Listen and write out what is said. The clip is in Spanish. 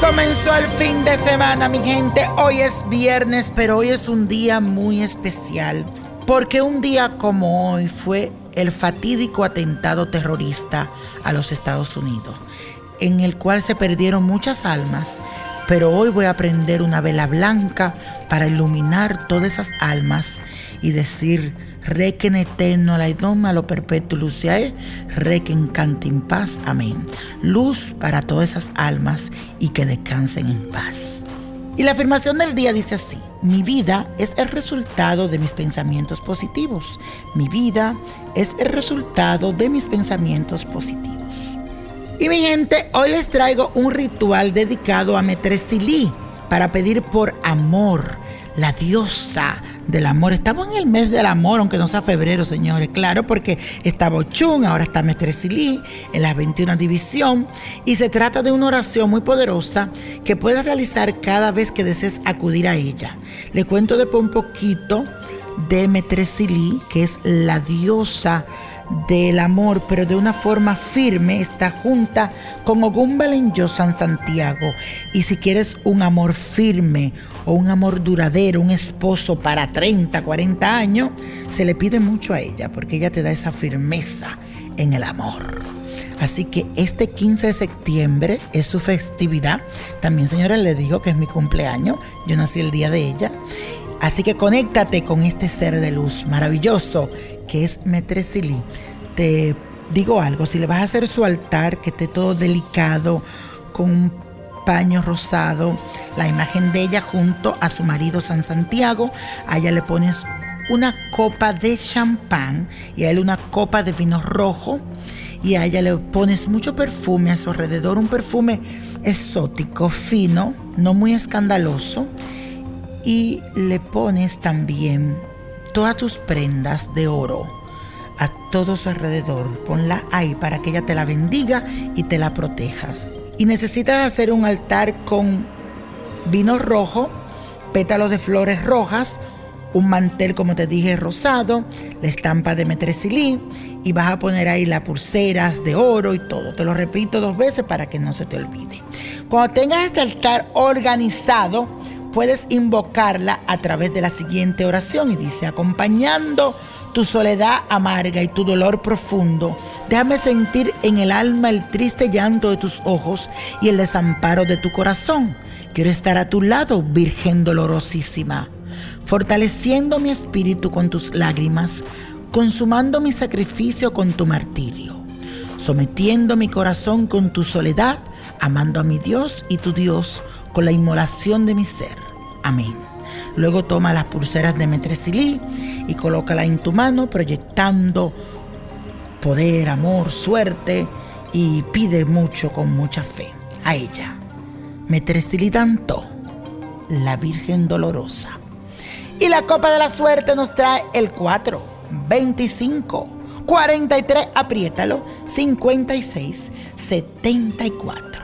comenzó el fin de semana, mi gente. Hoy es viernes, pero hoy es un día muy especial. Porque un día como hoy fue el fatídico atentado terrorista a los Estados Unidos, en el cual se perdieron muchas almas. Pero hoy voy a prender una vela blanca para iluminar todas esas almas y decir Requen eterno la idoma lo perpetuo luciae, requen cante en paz. Amén. Luz para todas esas almas y que descansen en paz. Y la afirmación del día dice así, mi vida es el resultado de mis pensamientos positivos. Mi vida es el resultado de mis pensamientos positivos. Y mi gente, hoy les traigo un ritual dedicado a Metresilí para pedir por amor, la diosa del amor. Estamos en el mes del amor, aunque no sea febrero, señores, claro, porque está Bochún, ahora está Mestre Silí, en la 21 división, y se trata de una oración muy poderosa que puedes realizar cada vez que desees acudir a ella. Le cuento después un poquito de Metresilí, que es la diosa del amor, pero de una forma firme, está junta con Ogún Yo San Santiago. Y si quieres un amor firme o un amor duradero, un esposo para 30, 40 años, se le pide mucho a ella, porque ella te da esa firmeza en el amor. Así que este 15 de septiembre es su festividad. También, señora, le digo que es mi cumpleaños. Yo nací el día de ella. Así que conéctate con este ser de luz maravilloso que es Metresili. Te digo algo, si le vas a hacer su altar, que esté todo delicado, con un paño rosado, la imagen de ella junto a su marido San Santiago, a ella le pones una copa de champán y a él una copa de vino rojo y a ella le pones mucho perfume a su alrededor, un perfume exótico, fino, no muy escandaloso y le pones también todas tus prendas de oro a todo su alrededor. Ponla ahí para que ella te la bendiga y te la protejas. Y necesitas hacer un altar con vino rojo, pétalos de flores rojas, un mantel, como te dije, rosado, la estampa de metresilí y vas a poner ahí las pulseras de oro y todo. Te lo repito dos veces para que no se te olvide. Cuando tengas este altar organizado, puedes invocarla a través de la siguiente oración y dice, acompañando tu soledad amarga y tu dolor profundo, déjame sentir en el alma el triste llanto de tus ojos y el desamparo de tu corazón. Quiero estar a tu lado, Virgen dolorosísima, fortaleciendo mi espíritu con tus lágrimas, consumando mi sacrificio con tu martirio, sometiendo mi corazón con tu soledad, amando a mi Dios y tu Dios con la inmolación de mi ser. Amén. Luego toma las pulseras de Metresilí y colócala en tu mano, proyectando poder, amor, suerte y pide mucho con mucha fe a ella. Metresilí tanto, la Virgen Dolorosa. Y la copa de la suerte nos trae el 4, 25, 43, apriétalo, 56, 74.